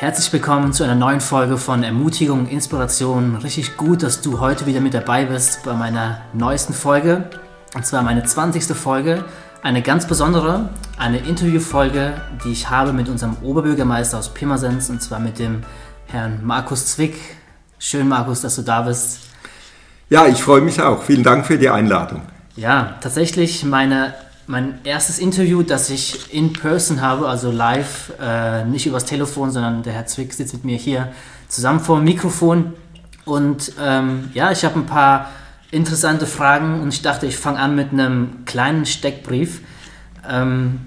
Herzlich willkommen zu einer neuen Folge von Ermutigung, Inspiration. Richtig gut, dass du heute wieder mit dabei bist bei meiner neuesten Folge. Und zwar meine 20. Folge. Eine ganz besondere, eine Interviewfolge, die ich habe mit unserem Oberbürgermeister aus Pirmasens und zwar mit dem Herrn Markus Zwick. Schön, Markus, dass du da bist. Ja, ich freue mich auch. Vielen Dank für die Einladung. Ja, tatsächlich meine mein erstes Interview, das ich in person habe, also live, äh, nicht übers Telefon, sondern der Herr Zwick sitzt mit mir hier zusammen vor dem Mikrofon. Und ähm, ja, ich habe ein paar interessante Fragen und ich dachte, ich fange an mit einem kleinen Steckbrief. Ähm,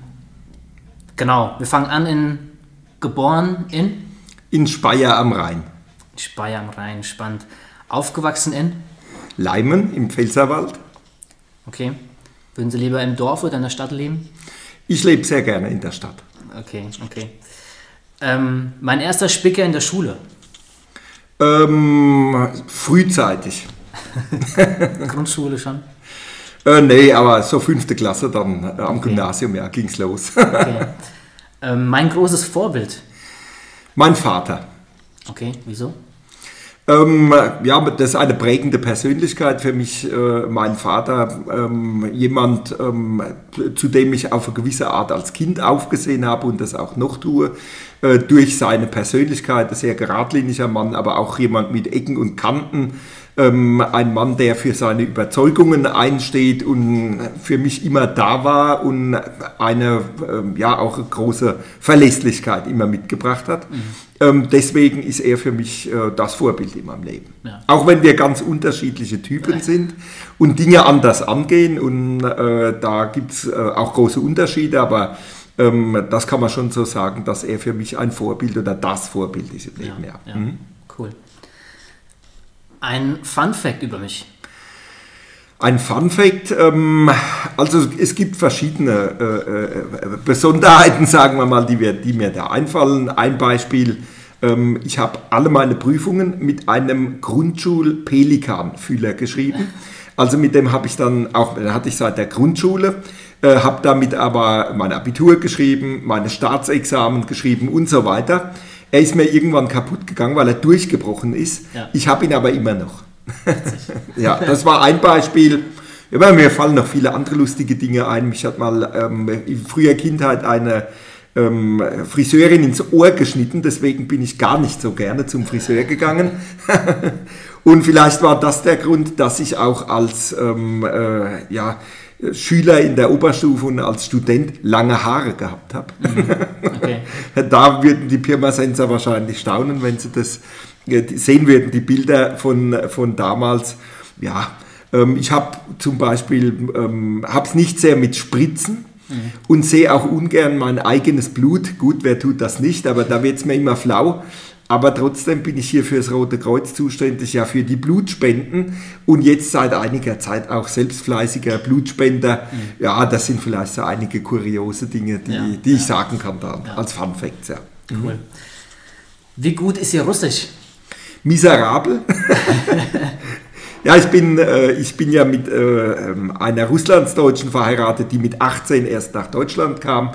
genau, wir fangen an in geboren in? In Speyer am Rhein. Speyer am Rhein, spannend. Aufgewachsen in? Leimen im Pfälzerwald. Okay. Würden Sie lieber im Dorf oder in der Stadt leben? Ich lebe sehr gerne in der Stadt. Okay, okay. Ähm, mein erster Spicker in der Schule? Ähm, frühzeitig. Grundschule schon? Äh, nee, aber so fünfte Klasse dann äh, am okay. Gymnasium, ja, ging's los. okay. Ähm, mein großes Vorbild? Mein Vater. Okay, wieso? Ähm, ja, das ist eine prägende Persönlichkeit für mich. Äh, mein Vater, ähm, jemand, ähm, zu dem ich auf eine gewisse Art als Kind aufgesehen habe und das auch noch tue, äh, durch seine Persönlichkeit, ein sehr geradliniger Mann, aber auch jemand mit Ecken und Kanten, ähm, ein Mann, der für seine Überzeugungen einsteht und für mich immer da war und eine, ähm, ja, auch eine große Verlässlichkeit immer mitgebracht hat. Mhm. Ähm, deswegen ist er für mich äh, das Vorbild in meinem Leben. Ja. Auch wenn wir ganz unterschiedliche Typen sind und Dinge anders angehen und äh, da gibt es äh, auch große Unterschiede, aber ähm, das kann man schon so sagen, dass er für mich ein Vorbild oder das Vorbild ist im Leben. Ja, ja. Mhm. Cool. Ein Fun Fact über mich. Ein Fun Fact, ähm, also es gibt verschiedene äh, äh, Besonderheiten, sagen wir mal, die, wir, die, mir da einfallen. Ein Beispiel, ähm, ich habe alle meine Prüfungen mit einem Grundschul-Pelikan-Fühler geschrieben. Also mit dem habe ich dann auch, den hatte ich seit der Grundschule, äh, habe damit aber mein Abitur geschrieben, meine Staatsexamen geschrieben und so weiter. Er ist mir irgendwann kaputt gegangen, weil er durchgebrochen ist. Ja. Ich habe ihn aber immer noch. ja, das war ein Beispiel. Ja, mir fallen noch viele andere lustige Dinge ein. Mich hat mal ähm, in früher Kindheit eine ähm, Friseurin ins Ohr geschnitten, deswegen bin ich gar nicht so gerne zum Friseur gegangen. Und vielleicht war das der Grund, dass ich auch als ähm, äh, ja, Schüler in der Oberstufe und als Student lange Haare gehabt habe. Mhm. Okay. da würden die Pirmasenser wahrscheinlich staunen, wenn sie das sehen würden, die Bilder von, von damals. Ja, ähm, ich habe zum Beispiel, ähm, habe es nicht sehr mit Spritzen mhm. und sehe auch ungern mein eigenes Blut. Gut, wer tut das nicht, aber da wird es mir immer flau. Aber trotzdem bin ich hier für das Rote Kreuz zuständig, ja für die Blutspenden und jetzt seit einiger Zeit auch selbstfleißiger Blutspender. Mhm. Ja, das sind vielleicht so einige kuriose Dinge, die, ja, die ich ja. sagen kann da ja. als Fun Facts. Ja. Cool. Wie gut ist Ihr Russisch? Miserabel. Ja, ich bin, äh, ich bin ja mit äh, ähm, einer Russlandsdeutschen verheiratet, die mit 18 erst nach Deutschland kam,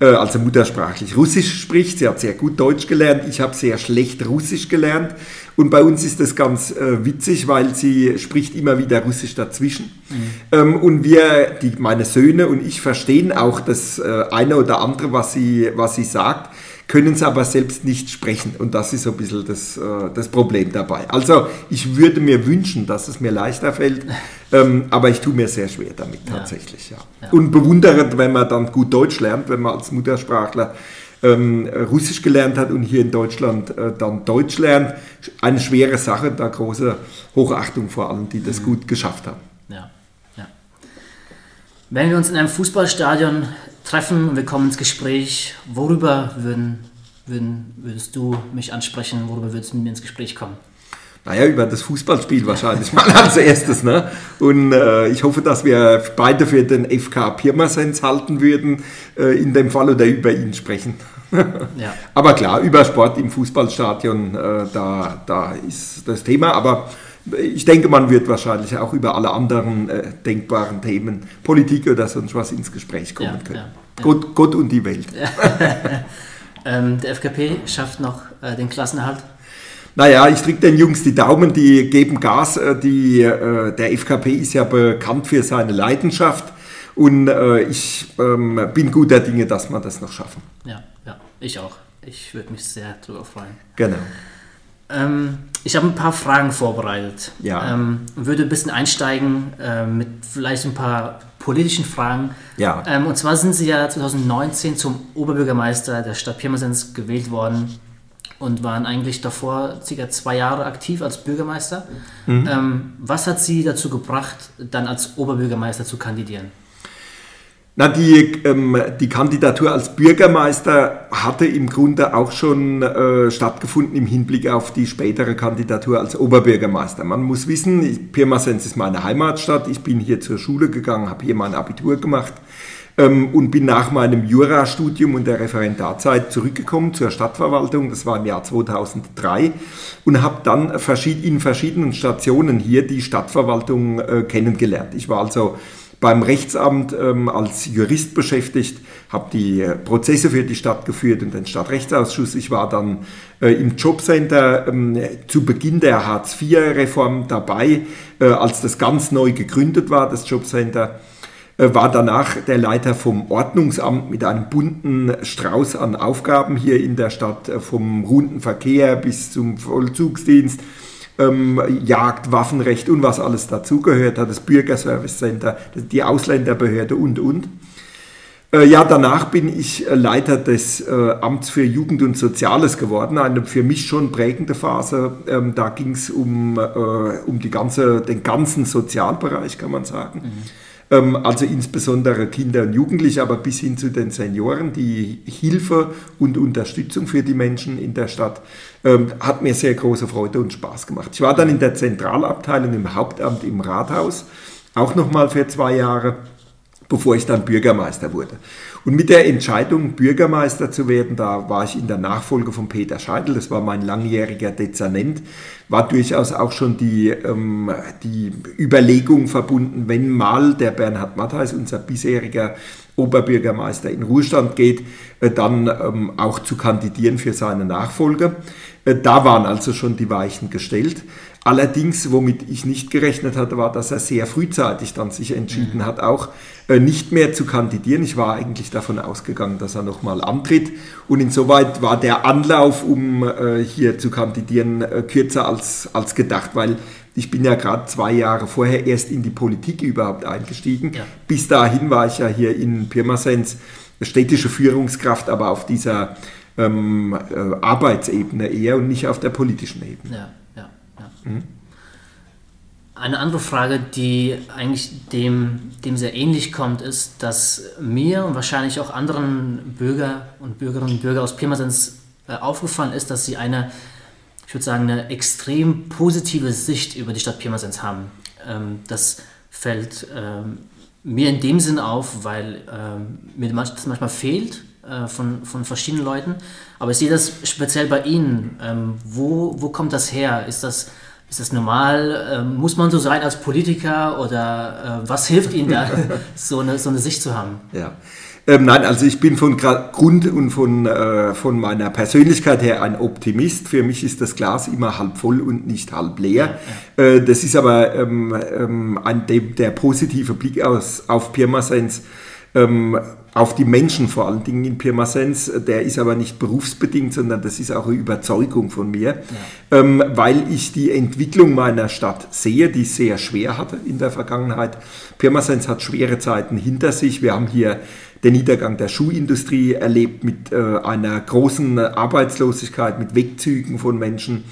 ja. äh, also muttersprachlich Russisch spricht. Sie hat sehr gut Deutsch gelernt, ich habe sehr schlecht Russisch gelernt. Und bei uns ist das ganz äh, witzig, weil sie spricht immer wieder Russisch dazwischen. Mhm. Ähm, und wir, die, meine Söhne und ich verstehen auch das äh, eine oder andere, was sie, was sie sagt können es aber selbst nicht sprechen. Und das ist so ein bisschen das, äh, das Problem dabei. Also ich würde mir wünschen, dass es mir leichter fällt, ähm, aber ich tue mir sehr schwer damit tatsächlich. Ja. ja. Und bewundernd, wenn man dann gut Deutsch lernt, wenn man als Muttersprachler ähm, Russisch gelernt hat und hier in Deutschland äh, dann Deutsch lernt. Eine schwere Sache, da große Hochachtung vor allen, die das mhm. gut geschafft haben. Ja, ja. Wenn wir uns in einem Fußballstadion treffen und wir kommen ins Gespräch. Worüber würden, würden, würdest du mich ansprechen? Worüber würdest du mit mir ins Gespräch kommen? Naja, über das Fußballspiel wahrscheinlich mal als erstes. Ne? Und äh, ich hoffe, dass wir beide für den FK Pirmasens halten würden, äh, in dem Fall oder über ihn sprechen. ja. Aber klar, über Sport im Fußballstadion, äh, da, da ist das Thema. Aber ich denke, man wird wahrscheinlich auch über alle anderen äh, denkbaren Themen, Politik oder sonst was ins Gespräch kommen ja, können. Ja, ja. Gott, Gott, und die Welt. Ähm, der FKP schafft noch äh, den Klassenerhalt. Naja, ich drücke den Jungs die Daumen, die geben Gas. Äh, die, äh, der FKP ist ja bekannt für seine Leidenschaft und äh, ich ähm, bin guter Dinge, dass wir das noch schaffen. Ja, ja, ich auch. Ich würde mich sehr darüber freuen. Genau. Ähm, ich habe ein paar Fragen vorbereitet. Ja. Ähm, würde ein bisschen einsteigen äh, mit vielleicht ein paar politischen Fragen. Ja. Ähm, und zwar sind Sie ja 2019 zum Oberbürgermeister der Stadt Pirmasens gewählt worden und waren eigentlich davor circa zwei Jahre aktiv als Bürgermeister. Mhm. Ähm, was hat Sie dazu gebracht, dann als Oberbürgermeister zu kandidieren? Na, die, ähm, die Kandidatur als Bürgermeister hatte im Grunde auch schon äh, stattgefunden im Hinblick auf die spätere Kandidatur als Oberbürgermeister. Man muss wissen, ich, Pirmasens ist meine Heimatstadt. Ich bin hier zur Schule gegangen, habe hier mein Abitur gemacht ähm, und bin nach meinem Jurastudium und der Referendarzeit zurückgekommen zur Stadtverwaltung. Das war im Jahr 2003 und habe dann in verschiedenen Stationen hier die Stadtverwaltung äh, kennengelernt. Ich war also beim Rechtsamt ähm, als Jurist beschäftigt, habe die Prozesse für die Stadt geführt und den Stadtrechtsausschuss. Ich war dann äh, im Jobcenter ähm, zu Beginn der Hartz-IV-Reform dabei, äh, als das ganz neu gegründet war, das Jobcenter. Äh, war danach der Leiter vom Ordnungsamt mit einem bunten Strauß an Aufgaben hier in der Stadt, äh, vom runden Verkehr bis zum Vollzugsdienst ähm, Jagd, Waffenrecht und was alles dazugehört hat, das Bürgerservice Center, die Ausländerbehörde und, und. Äh, ja, danach bin ich äh, Leiter des äh, Amts für Jugend und Soziales geworden, eine für mich schon prägende Phase. Ähm, da ging es um, äh, um die ganze, den ganzen Sozialbereich, kann man sagen. Mhm. Ähm, also insbesondere Kinder und Jugendliche, aber bis hin zu den Senioren, die Hilfe und Unterstützung für die Menschen in der Stadt ähm, hat mir sehr große Freude und Spaß gemacht. Ich war dann in der Zentralabteilung im Hauptamt im Rathaus, auch nochmal für zwei Jahre, bevor ich dann Bürgermeister wurde. Und mit der Entscheidung, Bürgermeister zu werden, da war ich in der Nachfolge von Peter Scheidel, das war mein langjähriger Dezernent, war durchaus auch schon die, ähm, die Überlegung verbunden, wenn mal der Bernhard Mattheis, unser bisheriger Oberbürgermeister, in Ruhestand geht, äh, dann ähm, auch zu kandidieren für seine Nachfolge. Äh, da waren also schon die Weichen gestellt. Allerdings, womit ich nicht gerechnet hatte, war, dass er sehr frühzeitig dann sich entschieden mhm. hat, auch äh, nicht mehr zu kandidieren. Ich war eigentlich davon ausgegangen, dass er nochmal antritt. Und insoweit war der Anlauf, um äh, hier zu kandidieren, äh, kürzer als, als gedacht, weil ich bin ja gerade zwei Jahre vorher erst in die Politik überhaupt eingestiegen. Ja. Bis dahin war ich ja hier in Pirmasens städtische Führungskraft, aber auf dieser ähm, Arbeitsebene eher und nicht auf der politischen Ebene. Ja. Mhm. Eine andere Frage, die eigentlich dem, dem sehr ähnlich kommt, ist, dass mir und wahrscheinlich auch anderen Bürger und Bürgerinnen und Bürgern aus Pirmasens äh, aufgefallen ist, dass sie eine, ich würde sagen, eine extrem positive Sicht über die Stadt Pirmasens haben. Ähm, das fällt ähm, mir in dem Sinn auf, weil ähm, mir das manchmal fehlt äh, von, von verschiedenen Leuten. Aber ich sehe das speziell bei Ihnen. Wo, wo kommt das her? Ist das ist das normal? Ähm, muss man so sein als Politiker oder äh, was hilft Ihnen da, so eine, so eine Sicht zu haben? Ja. Ähm, nein, also ich bin von Grund und von, äh, von meiner Persönlichkeit her ein Optimist. Für mich ist das Glas immer halb voll und nicht halb leer. Ja, ja. Äh, das ist aber ähm, ähm, ein, der positive Blick aus, auf Pirmasens ähm, auf die Menschen vor allen Dingen in Pirmasens, der ist aber nicht berufsbedingt, sondern das ist auch eine Überzeugung von mir, ja. ähm, weil ich die Entwicklung meiner Stadt sehe, die sehr schwer hatte in der Vergangenheit. Pirmasens hat schwere Zeiten hinter sich. Wir haben hier den Niedergang der Schuhindustrie erlebt mit äh, einer großen Arbeitslosigkeit, mit Wegzügen von Menschen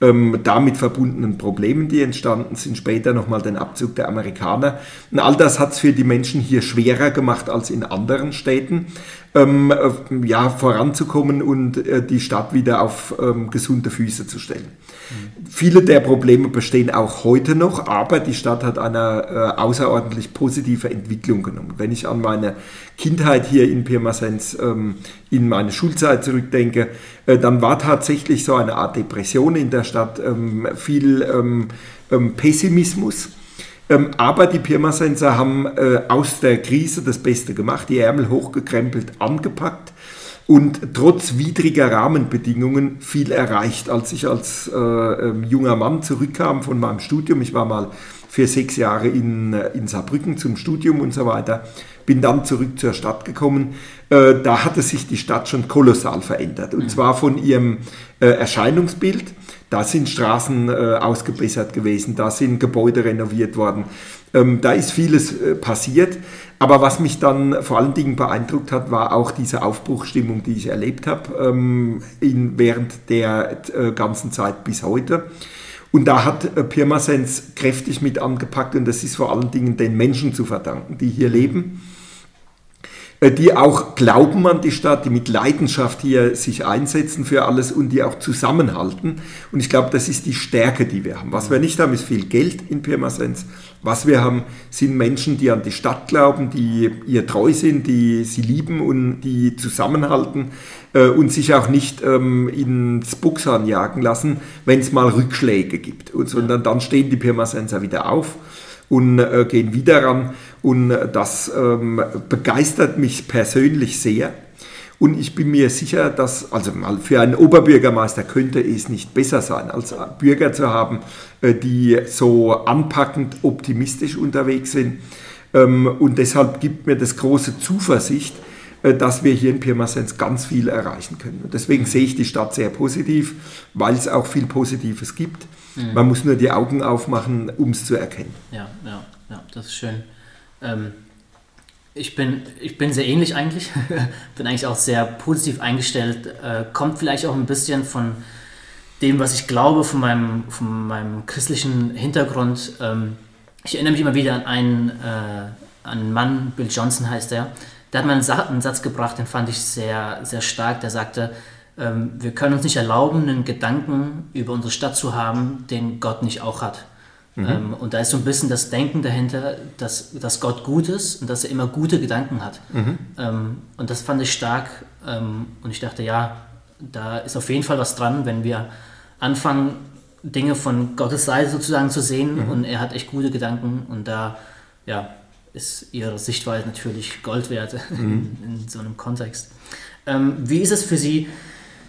ähm, damit verbundenen Problemen, die entstanden sind, später nochmal den Abzug der Amerikaner. Und all das hat es für die Menschen hier schwerer gemacht als in anderen Städten, ähm, äh, ja, voranzukommen und äh, die Stadt wieder auf ähm, gesunde Füße zu stellen. Viele der Probleme bestehen auch heute noch, aber die Stadt hat eine äh, außerordentlich positive Entwicklung genommen. Wenn ich an meine Kindheit hier in Pirmasens ähm, in meine Schulzeit zurückdenke, äh, dann war tatsächlich so eine Art Depression in der Stadt, ähm, viel ähm, ähm Pessimismus. Ähm, aber die Pirmasenser haben äh, aus der Krise das Beste gemacht, die Ärmel hochgekrempelt, angepackt und trotz widriger Rahmenbedingungen viel erreicht. Als ich als äh, ähm, junger Mann zurückkam von meinem Studium, ich war mal für sechs Jahre in, äh, in Saarbrücken zum Studium und so weiter, bin dann zurück zur Stadt gekommen. Äh, da hatte sich die Stadt schon kolossal verändert. Und mhm. zwar von ihrem äh, Erscheinungsbild. Da sind Straßen äh, ausgebessert gewesen, da sind Gebäude renoviert worden. Ähm, da ist vieles äh, passiert. Aber was mich dann vor allen Dingen beeindruckt hat, war auch diese Aufbruchstimmung, die ich erlebt habe ähm, während der äh, ganzen Zeit bis heute. Und da hat äh, Pirmasens kräftig mit angepackt und das ist vor allen Dingen den Menschen zu verdanken, die hier leben die auch glauben an die Stadt, die mit Leidenschaft hier sich einsetzen für alles und die auch zusammenhalten. Und ich glaube, das ist die Stärke, die wir haben. Was wir nicht haben, ist viel Geld in Pirmasens. Was wir haben, sind Menschen, die an die Stadt glauben, die ihr treu sind, die sie lieben und die zusammenhalten äh, und sich auch nicht ähm, ins Buchshorn jagen lassen, wenn es mal Rückschläge gibt. Und, sondern dann stehen die Pirmasenser wieder auf und äh, gehen wieder ran. Und das ähm, begeistert mich persönlich sehr. Und ich bin mir sicher, dass, also für einen Oberbürgermeister könnte es nicht besser sein, als Bürger zu haben, äh, die so anpackend optimistisch unterwegs sind. Ähm, und deshalb gibt mir das große Zuversicht, äh, dass wir hier in Pirmasens ganz viel erreichen können. Und deswegen sehe ich die Stadt sehr positiv, weil es auch viel Positives gibt. Mhm. Man muss nur die Augen aufmachen, um es zu erkennen. Ja, ja, ja, das ist schön. Ähm, ich, bin, ich bin sehr ähnlich eigentlich. bin eigentlich auch sehr positiv eingestellt. Äh, kommt vielleicht auch ein bisschen von dem, was ich glaube, von meinem, von meinem christlichen Hintergrund. Ähm, ich erinnere mich immer wieder an einen, äh, einen Mann, Bill Johnson heißt er, der hat mal einen Satz gebracht, den fand ich sehr, sehr stark. Der sagte, ähm, wir können uns nicht erlauben, einen Gedanken über unsere Stadt zu haben, den Gott nicht auch hat. Mhm. Ähm, und da ist so ein bisschen das Denken dahinter, dass, dass Gott gut ist und dass er immer gute Gedanken hat. Mhm. Ähm, und das fand ich stark. Ähm, und ich dachte, ja, da ist auf jeden Fall was dran, wenn wir anfangen, Dinge von Gottes Seite sozusagen zu sehen. Mhm. Und er hat echt gute Gedanken. Und da, ja, ist ihre Sichtweise natürlich Gold wert mhm. in, in, so einem Kontext. Ähm, wie ist es für Sie?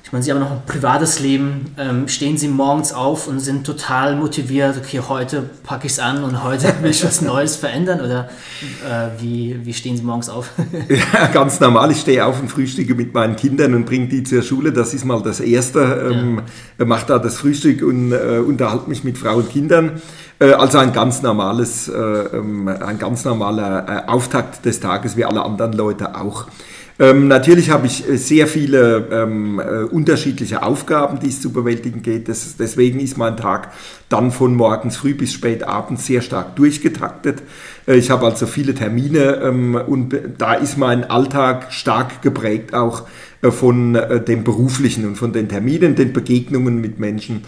Ich meine, Sie haben noch ein privates Leben. Ähm, stehen Sie morgens auf und sind total motiviert, okay, heute packe ich es an und heute will ich was Neues verändern? Oder äh, wie, wie stehen Sie morgens auf? ja, ganz normal. Ich stehe auf und frühstücke mit meinen Kindern und bringe die zur Schule. Das ist mal das Erste. Ähm, ja. Mache da das Frühstück und äh, unterhalte mich mit Frau und Kindern. Äh, also ein ganz normales, äh, ähm, ein ganz normaler äh, Auftakt des Tages, wie alle anderen Leute auch. Ähm, natürlich habe ich sehr viele ähm, äh, unterschiedliche Aufgaben, die es zu bewältigen geht. Das, deswegen ist mein Tag dann von morgens früh bis spät abends sehr stark durchgetaktet. Äh, ich habe also viele Termine ähm, und da ist mein Alltag stark geprägt auch äh, von äh, dem Beruflichen und von den Terminen, den Begegnungen mit Menschen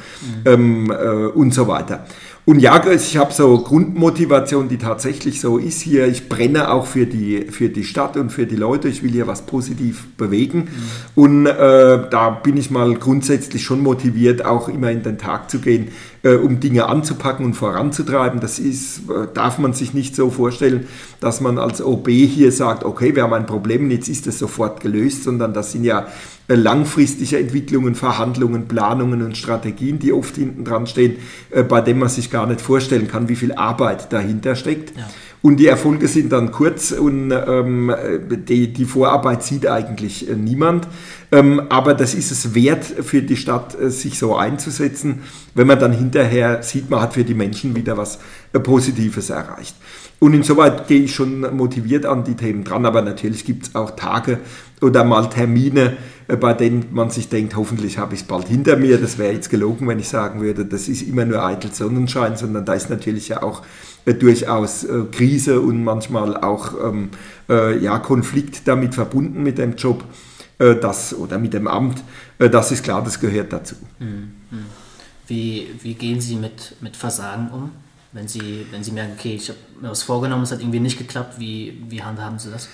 mhm. ähm, und so weiter. Und ja, ich habe so Grundmotivation, die tatsächlich so ist hier. Ich brenne auch für die, für die Stadt und für die Leute. Ich will hier was positiv bewegen. Mhm. Und äh, da bin ich mal grundsätzlich schon motiviert, auch immer in den Tag zu gehen, äh, um Dinge anzupacken und voranzutreiben. Das ist, äh, darf man sich nicht so vorstellen, dass man als OB hier sagt, okay, wir haben ein Problem jetzt ist es sofort gelöst, sondern das sind ja äh, langfristige Entwicklungen, Verhandlungen, Planungen und Strategien, die oft hinten dran stehen, äh, bei denen man sich gar nicht vorstellen kann, wie viel Arbeit dahinter steckt. Ja. Und die Erfolge sind dann kurz und ähm, die, die, Vorarbeit sieht eigentlich äh, niemand. Ähm, aber das ist es wert für die Stadt, äh, sich so einzusetzen, wenn man dann hinterher sieht, man hat für die Menschen wieder was äh, Positives erreicht. Und insoweit gehe ich schon motiviert an die Themen dran, aber natürlich gibt es auch Tage oder mal Termine, bei denen man sich denkt, hoffentlich habe ich es bald hinter mir. Das wäre jetzt gelogen, wenn ich sagen würde, das ist immer nur eitel Sonnenschein, sondern da ist natürlich ja auch äh, durchaus äh, Krise und manchmal auch ähm, äh, ja, Konflikt damit verbunden mit dem Job äh, das, oder mit dem Amt. Äh, das ist klar, das gehört dazu. Hm, hm. Wie, wie gehen Sie mit, mit Versagen um? Wenn Sie, wenn Sie merken, okay, ich habe mir was vorgenommen, es hat irgendwie nicht geklappt, wie, wie handhaben Sie das?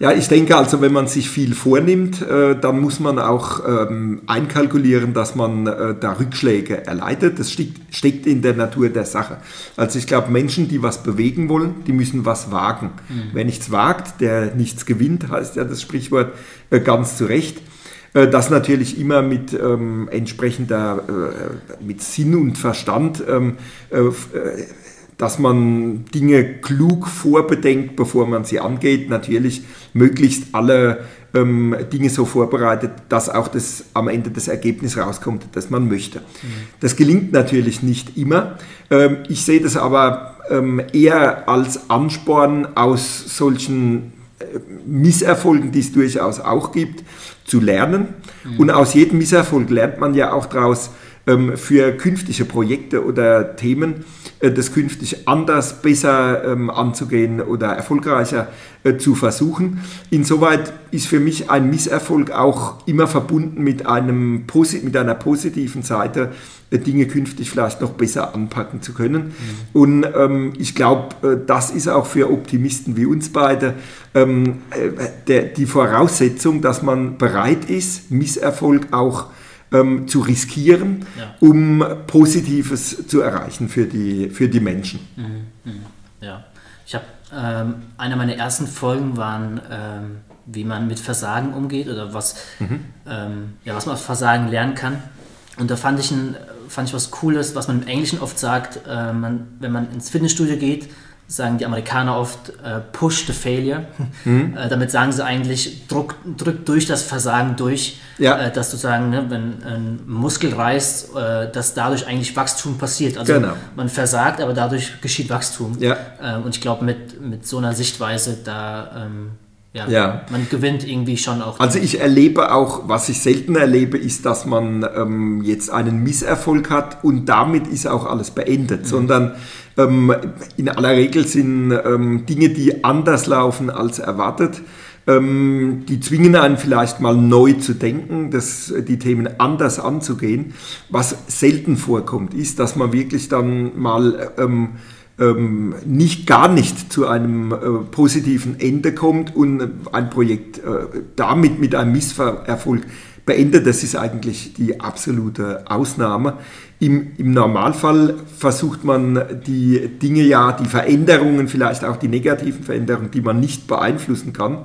Ja, ich denke also, wenn man sich viel vornimmt, äh, dann muss man auch ähm, einkalkulieren, dass man äh, da Rückschläge erleidet. Das steckt, steckt in der Natur der Sache. Also ich glaube, Menschen, die was bewegen wollen, die müssen was wagen. Mhm. Wer nichts wagt, der nichts gewinnt, heißt ja das Sprichwort äh, ganz zu Recht. Äh, das natürlich immer mit ähm, entsprechender, äh, mit Sinn und Verstand, ähm, äh, dass man Dinge klug vorbedenkt, bevor man sie angeht. Natürlich möglichst alle ähm, Dinge so vorbereitet, dass auch das, am Ende das Ergebnis rauskommt, das man möchte. Mhm. Das gelingt natürlich nicht immer. Ähm, ich sehe das aber ähm, eher als Ansporn aus solchen äh, Misserfolgen, die es durchaus auch gibt, zu lernen. Mhm. Und aus jedem Misserfolg lernt man ja auch daraus ähm, für künftige Projekte oder Themen, das künftig anders, besser ähm, anzugehen oder erfolgreicher äh, zu versuchen. Insoweit ist für mich ein Misserfolg auch immer verbunden mit, einem, mit einer positiven Seite, äh, Dinge künftig vielleicht noch besser anpacken zu können. Mhm. Und ähm, ich glaube, das ist auch für Optimisten wie uns beide ähm, der, die Voraussetzung, dass man bereit ist, Misserfolg auch ähm, zu riskieren, ja. um Positives zu erreichen für die, für die Menschen. Mhm. Mhm. Ja, ich habe ähm, eine meiner ersten Folgen waren, ähm, wie man mit Versagen umgeht oder was, mhm. ähm, ja, was man aus Versagen lernen kann. Und da fand ich, ein, fand ich was Cooles, was man im Englischen oft sagt, äh, man, wenn man ins Fitnessstudio geht, sagen die Amerikaner oft äh, push the failure. Mhm. Äh, damit sagen sie eigentlich, druck, drück durch das Versagen durch, ja. äh, dass sozusagen, ne, wenn ein Muskel reißt, äh, dass dadurch eigentlich Wachstum passiert. Also genau. man versagt, aber dadurch geschieht Wachstum. Ja. Äh, und ich glaube, mit, mit so einer Sichtweise, da ähm, ja, ja, man gewinnt irgendwie schon auch. Also ich erlebe auch, was ich selten erlebe, ist, dass man ähm, jetzt einen Misserfolg hat und damit ist auch alles beendet, mhm. sondern ähm, in aller Regel sind ähm, Dinge, die anders laufen als erwartet. Ähm, die zwingen einen vielleicht mal neu zu denken, das, die Themen anders anzugehen. Was selten vorkommt, ist, dass man wirklich dann mal ähm, ähm, nicht gar nicht zu einem äh, positiven Ende kommt und ein Projekt äh, damit mit einem Misserfolg beendet. Das ist eigentlich die absolute Ausnahme. Im, Im Normalfall versucht man die Dinge ja, die Veränderungen, vielleicht auch die negativen Veränderungen, die man nicht beeinflussen kann,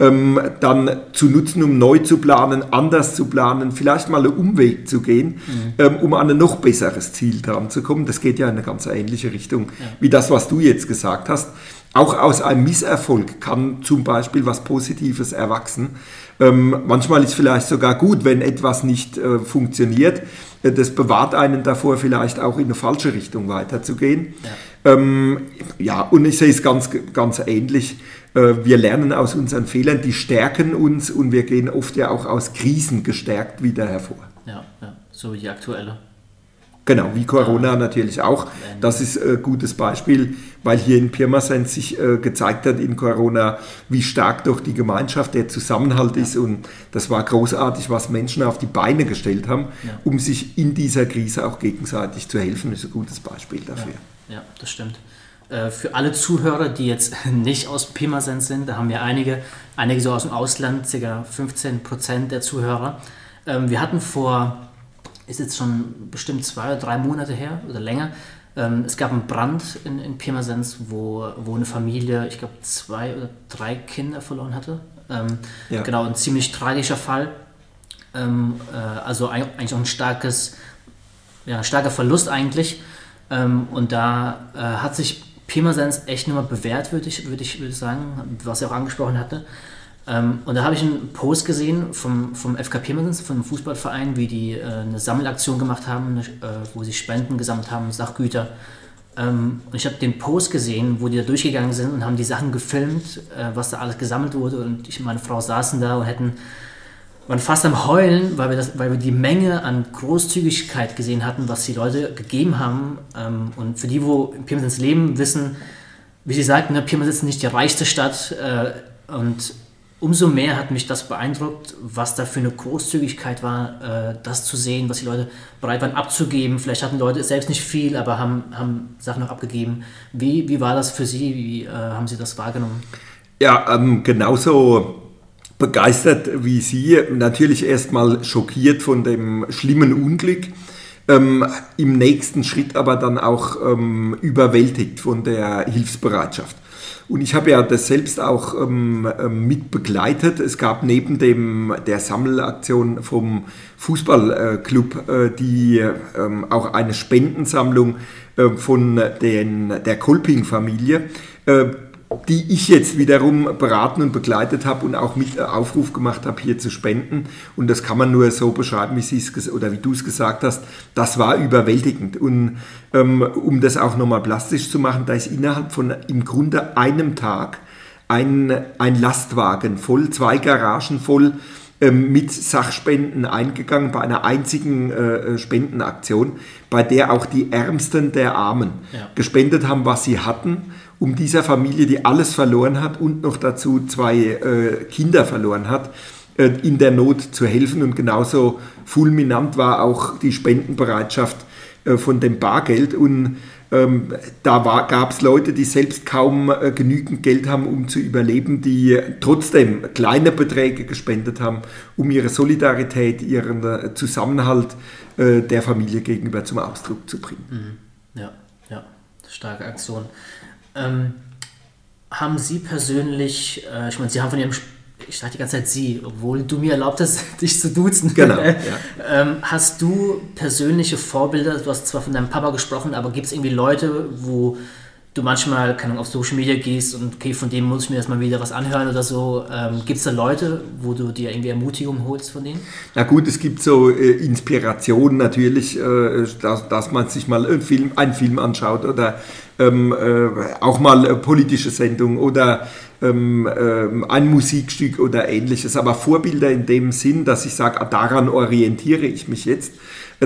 ähm, dann zu nutzen, um neu zu planen, anders zu planen, vielleicht mal einen Umweg zu gehen, mhm. ähm, um an ein noch besseres Ziel dran zu kommen. Das geht ja in eine ganz ähnliche Richtung ja. wie das, was du jetzt gesagt hast. Auch aus einem Misserfolg kann zum Beispiel was Positives erwachsen. Ähm, manchmal ist vielleicht sogar gut, wenn etwas nicht äh, funktioniert. Äh, das bewahrt einen davor, vielleicht auch in eine falsche Richtung weiterzugehen. Ja, ähm, ja und ich sehe es ganz, ganz ähnlich. Äh, wir lernen aus unseren Fehlern, die stärken uns und wir gehen oft ja auch aus Krisen gestärkt wieder hervor. Ja, ja so wie die aktuelle. Genau, wie Corona natürlich auch. Das ist ein gutes Beispiel, weil hier in Pirmasens sich äh, gezeigt hat in Corona, wie stark doch die Gemeinschaft, der Zusammenhalt ja. ist. Und das war großartig, was Menschen auf die Beine gestellt haben, ja. um sich in dieser Krise auch gegenseitig zu helfen. Das ist ein gutes Beispiel dafür. Ja, ja das stimmt. Äh, für alle Zuhörer, die jetzt nicht aus Pirmasens sind, da haben wir einige, einige so aus dem Ausland, ca. 15 Prozent der Zuhörer. Ähm, wir hatten vor ist jetzt schon bestimmt zwei oder drei Monate her oder länger. Ähm, es gab einen Brand in, in Pirmasens, wo, wo eine Familie, ich glaube, zwei oder drei Kinder verloren hatte. Ähm, ja. Genau, ein ziemlich tragischer Fall. Ähm, äh, also eigentlich auch ein starkes, ja, starker Verlust eigentlich. Ähm, und da äh, hat sich Pirmasens echt nochmal bewährt, würde ich, würd ich, würd ich sagen, was er auch angesprochen hatte. Ähm, und da habe ich einen Post gesehen vom, vom FK Pirmasens, vom Fußballverein, wie die äh, eine Sammelaktion gemacht haben, äh, wo sie Spenden gesammelt haben, Sachgüter. Ähm, und ich habe den Post gesehen, wo die da durchgegangen sind und haben die Sachen gefilmt, äh, was da alles gesammelt wurde. Und ich und meine Frau saßen da und hätten waren fast am Heulen, weil wir, das, weil wir die Menge an Großzügigkeit gesehen hatten, was die Leute gegeben haben. Ähm, und für die, wo Pirmasens leben, wissen, wie sie sagten, ne, ist nicht die reichste Stadt. Äh, und umso mehr hat mich das beeindruckt, was da für eine Großzügigkeit war, äh, das zu sehen, was die Leute bereit waren abzugeben. Vielleicht hatten Leute selbst nicht viel, aber haben, haben Sachen noch abgegeben. Wie, wie war das für Sie? Wie äh, haben Sie das wahrgenommen? Ja, ähm, genauso begeistert wie Sie. Natürlich erstmal schockiert von dem schlimmen Unglück. Ähm, Im nächsten Schritt aber dann auch ähm, überwältigt von der Hilfsbereitschaft. Und ich habe ja das selbst auch ähm, ähm, mit begleitet. Es gab neben dem, der Sammelaktion vom Fußballclub, äh, die ähm, auch eine Spendensammlung äh, von den, der Kolping-Familie. Äh, die ich jetzt wiederum beraten und begleitet habe und auch mit Aufruf gemacht habe, hier zu spenden. Und das kann man nur so beschreiben, wie, es oder wie du es gesagt hast. Das war überwältigend. Und ähm, um das auch nochmal plastisch zu machen, da ist innerhalb von im Grunde einem Tag ein, ein Lastwagen voll, zwei Garagen voll ähm, mit Sachspenden eingegangen bei einer einzigen äh, Spendenaktion, bei der auch die Ärmsten der Armen ja. gespendet haben, was sie hatten um dieser Familie, die alles verloren hat und noch dazu zwei äh, Kinder verloren hat, äh, in der Not zu helfen. Und genauso fulminant war auch die Spendenbereitschaft äh, von dem Bargeld. Und ähm, da gab es Leute, die selbst kaum äh, genügend Geld haben, um zu überleben, die trotzdem kleine Beträge gespendet haben, um ihre Solidarität, ihren äh, Zusammenhalt äh, der Familie gegenüber zum Ausdruck zu bringen. Mhm. Ja, ja, starke Aktion. Ähm, haben Sie persönlich, äh, ich meine, Sie haben von Ihrem, ich sage die ganze Zeit Sie, obwohl du mir erlaubt hast, dich zu duzen. Genau. Ja. ähm, hast du persönliche Vorbilder? Du hast zwar von deinem Papa gesprochen, aber gibt es irgendwie Leute, wo du manchmal Ahnung, auf Social Media gehst und okay, von dem muss ich mir erstmal wieder was anhören oder so. Ähm, gibt es da Leute, wo du dir irgendwie Ermutigung holst von denen? Na gut, es gibt so äh, Inspirationen natürlich, äh, dass, dass man sich mal einen Film, einen Film anschaut oder ähm, äh, auch mal politische Sendung oder ähm, ähm, ein Musikstück oder ähnliches. Aber Vorbilder in dem Sinn, dass ich sage, daran orientiere ich mich jetzt,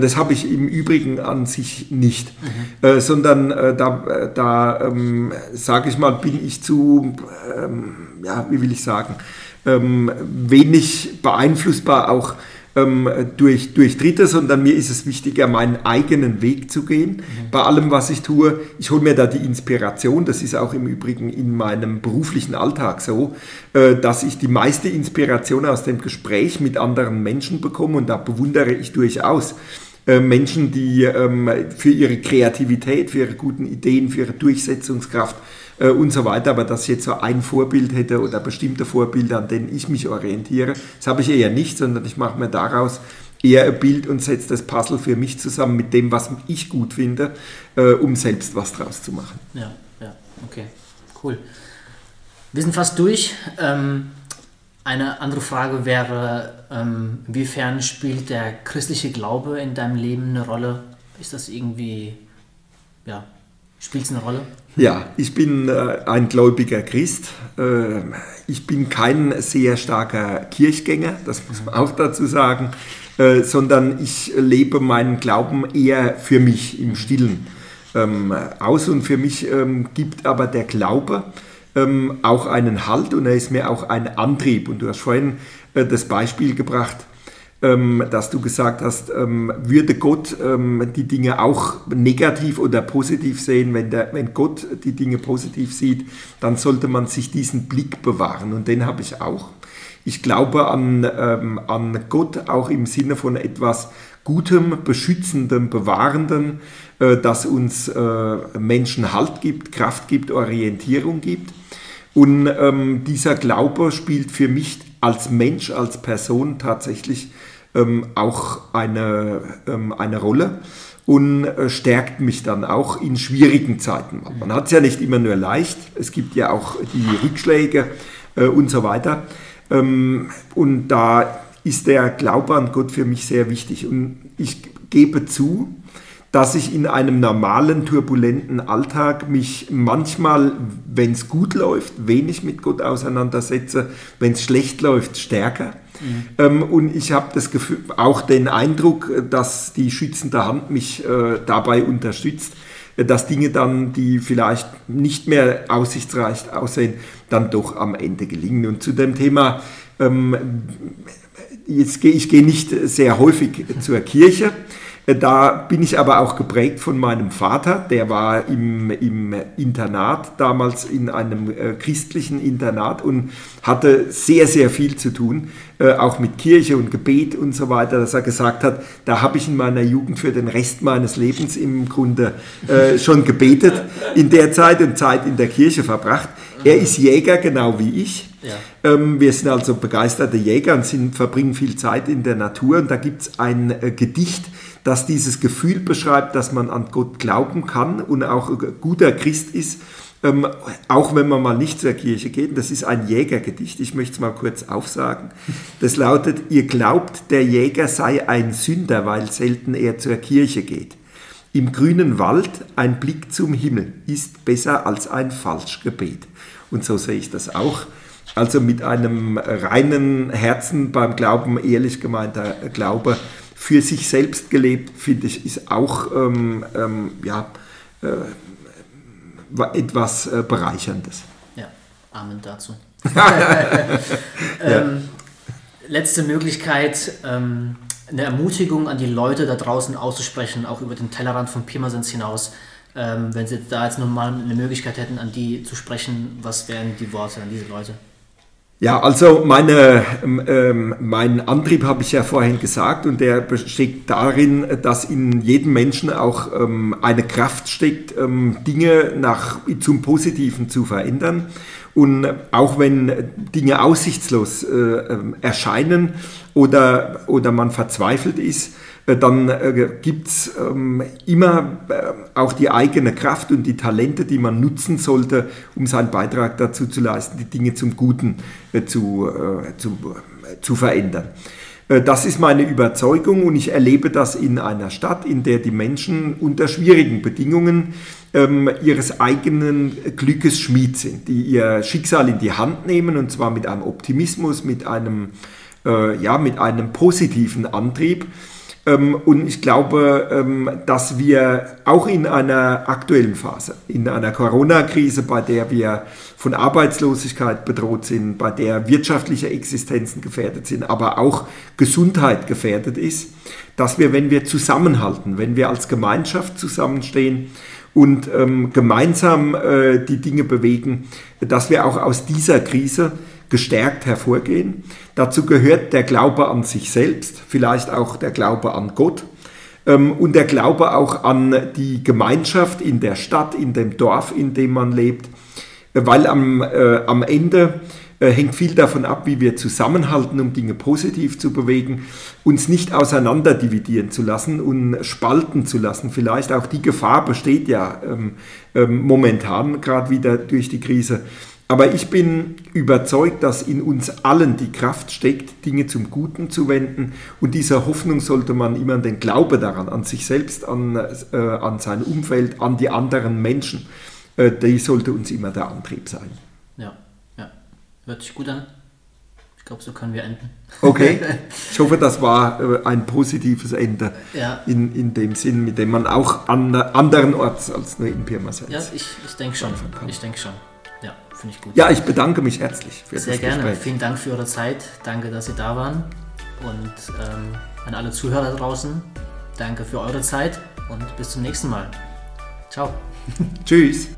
das habe ich im Übrigen an sich nicht, mhm. äh, sondern äh, da, da ähm, sage ich mal, bin ich zu, ähm, ja, wie will ich sagen, ähm, wenig beeinflussbar auch ähm, durch, durch Dritte, sondern mir ist es wichtiger, meinen eigenen Weg zu gehen mhm. bei allem, was ich tue. Ich hole mir da die Inspiration, das ist auch im Übrigen in meinem beruflichen Alltag so, äh, dass ich die meiste Inspiration aus dem Gespräch mit anderen Menschen bekomme und da bewundere ich durchaus. Äh, Menschen, die ähm, für ihre Kreativität, für ihre guten Ideen, für ihre Durchsetzungskraft äh, und so weiter. Aber dass ich jetzt so ein Vorbild hätte oder bestimmte Vorbilder, an denen ich mich orientiere, das habe ich eher nicht, sondern ich mache mir daraus eher ein Bild und setze das Puzzle für mich zusammen mit dem, was ich gut finde, äh, um selbst was draus zu machen. Ja, ja, okay, cool. Wir sind fast durch. Ähm, eine andere Frage wäre, ähm, inwiefern spielt der christliche Glaube in deinem Leben eine Rolle? Ist das irgendwie, ja, spielt es eine Rolle? Ja, ich bin äh, ein gläubiger Christ. Äh, ich bin kein sehr starker Kirchgänger, das muss man auch dazu sagen, äh, sondern ich lebe meinen Glauben eher für mich im Stillen ähm, aus. Und für mich ähm, gibt aber der Glaube ähm, auch einen Halt und er ist mir auch ein Antrieb. Und du hast vorhin äh, das Beispiel gebracht, ähm, dass du gesagt hast, ähm, würde Gott ähm, die Dinge auch negativ oder positiv sehen. Wenn, der, wenn Gott die Dinge positiv sieht, dann sollte man sich diesen Blick bewahren und den habe ich auch. Ich glaube an, ähm, an Gott auch im Sinne von etwas Gutem, Beschützendem, Bewahrendem, äh, das uns äh, Menschen Halt gibt, Kraft gibt, Orientierung gibt. Und ähm, dieser Glaube spielt für mich als Mensch, als Person tatsächlich ähm, auch eine, ähm, eine Rolle und äh, stärkt mich dann auch in schwierigen Zeiten. Man hat es ja nicht immer nur leicht, es gibt ja auch die Rückschläge äh, und so weiter. Ähm, und da ist der Glaube an Gott für mich sehr wichtig. Und ich gebe zu, dass ich in einem normalen, turbulenten Alltag mich manchmal, wenn es gut läuft, wenig mit Gott auseinandersetze, wenn es schlecht läuft, stärker. Mhm. Ähm, und ich habe das Gefühl, auch den Eindruck, dass die schützende Hand mich äh, dabei unterstützt, äh, dass Dinge dann, die vielleicht nicht mehr aussichtsreich aussehen, dann doch am Ende gelingen. Und zu dem Thema, ähm, jetzt, ich gehe nicht sehr häufig zur Kirche. Äh, da bin ich aber auch geprägt von meinem Vater, der war im, im Internat, damals in einem äh, christlichen Internat und hatte sehr, sehr viel zu tun, äh, auch mit Kirche und Gebet und so weiter, dass er gesagt hat, da habe ich in meiner Jugend für den Rest meines Lebens im Grunde äh, schon gebetet in der Zeit und Zeit in der Kirche verbracht. Er ist Jäger, genau wie ich. Ja. Ähm, wir sind also begeisterte Jäger und sind, verbringen viel Zeit in der Natur. Und da gibt es ein äh, Gedicht, das dieses Gefühl beschreibt, dass man an Gott glauben kann und auch ein guter Christ ist, ähm, auch wenn man mal nicht zur Kirche geht. Das ist ein Jägergedicht. Ich möchte es mal kurz aufsagen. Das lautet, ihr glaubt, der Jäger sei ein Sünder, weil selten er zur Kirche geht. Im grünen Wald ein Blick zum Himmel ist besser als ein Falschgebet. Und so sehe ich das auch. Also mit einem reinen Herzen beim Glauben, ehrlich gemeinter Glaube, für sich selbst gelebt, finde ich, ist auch ähm, ähm, ja, äh, etwas äh, Bereicherndes. Ja, Amen dazu. ähm, letzte Möglichkeit, ähm, eine Ermutigung an die Leute da draußen auszusprechen, auch über den Tellerrand von Pirmasens hinaus. Ähm, wenn Sie da jetzt nochmal eine Möglichkeit hätten, an die zu sprechen, was wären die Worte an diese Leute? Ja, also meine, ähm, mein Antrieb habe ich ja vorhin gesagt und der besteht darin, dass in jedem Menschen auch ähm, eine Kraft steckt, ähm, Dinge nach, zum Positiven zu verändern. Und auch wenn Dinge aussichtslos äh, ähm, erscheinen oder, oder man verzweifelt ist, dann äh, gibt es ähm, immer äh, auch die eigene Kraft und die Talente, die man nutzen sollte, um seinen Beitrag dazu zu leisten, die Dinge zum Guten zu, zu, zu verändern. Das ist meine Überzeugung und ich erlebe das in einer Stadt, in der die Menschen unter schwierigen Bedingungen ähm, ihres eigenen Glückes Schmied sind, die ihr Schicksal in die Hand nehmen und zwar mit einem Optimismus, mit einem, äh, ja, mit einem positiven Antrieb ähm, und ich glaube, ähm, dass wir auch in einer aktuellen Phase, in einer Corona-Krise, bei der wir von Arbeitslosigkeit bedroht sind, bei der wirtschaftliche Existenzen gefährdet sind, aber auch Gesundheit gefährdet ist, dass wir, wenn wir zusammenhalten, wenn wir als Gemeinschaft zusammenstehen und ähm, gemeinsam äh, die Dinge bewegen, dass wir auch aus dieser Krise gestärkt hervorgehen. Dazu gehört der Glaube an sich selbst, vielleicht auch der Glaube an Gott ähm, und der Glaube auch an die Gemeinschaft in der Stadt, in dem Dorf, in dem man lebt, weil am, äh, am Ende äh, hängt viel davon ab, wie wir zusammenhalten, um Dinge positiv zu bewegen, uns nicht auseinander dividieren zu lassen und spalten zu lassen. Vielleicht auch die Gefahr besteht ja ähm, ähm, momentan gerade wieder durch die Krise aber ich bin überzeugt, dass in uns allen die Kraft steckt, Dinge zum Guten zu wenden. Und dieser Hoffnung sollte man immer den Glaube daran, an sich selbst, an, äh, an sein Umfeld, an die anderen Menschen, äh, die sollte uns immer der Antrieb sein. Ja, ja. Hört sich gut an. Ich glaube, so können wir enden. Okay. Ich hoffe, das war äh, ein positives Ende ja. in, in dem Sinn, mit dem man auch an anderen Orts als nur in Pirmasens. Ja, ich, ich denke schon. Ich denke schon. Ja, finde ich gut. Ja, ich bedanke mich herzlich für Sehr das gerne. Gespräch. Vielen Dank für eure Zeit. Danke, dass ihr da waren. Und ähm, an alle Zuhörer draußen, danke für eure Zeit und bis zum nächsten Mal. Ciao. Tschüss.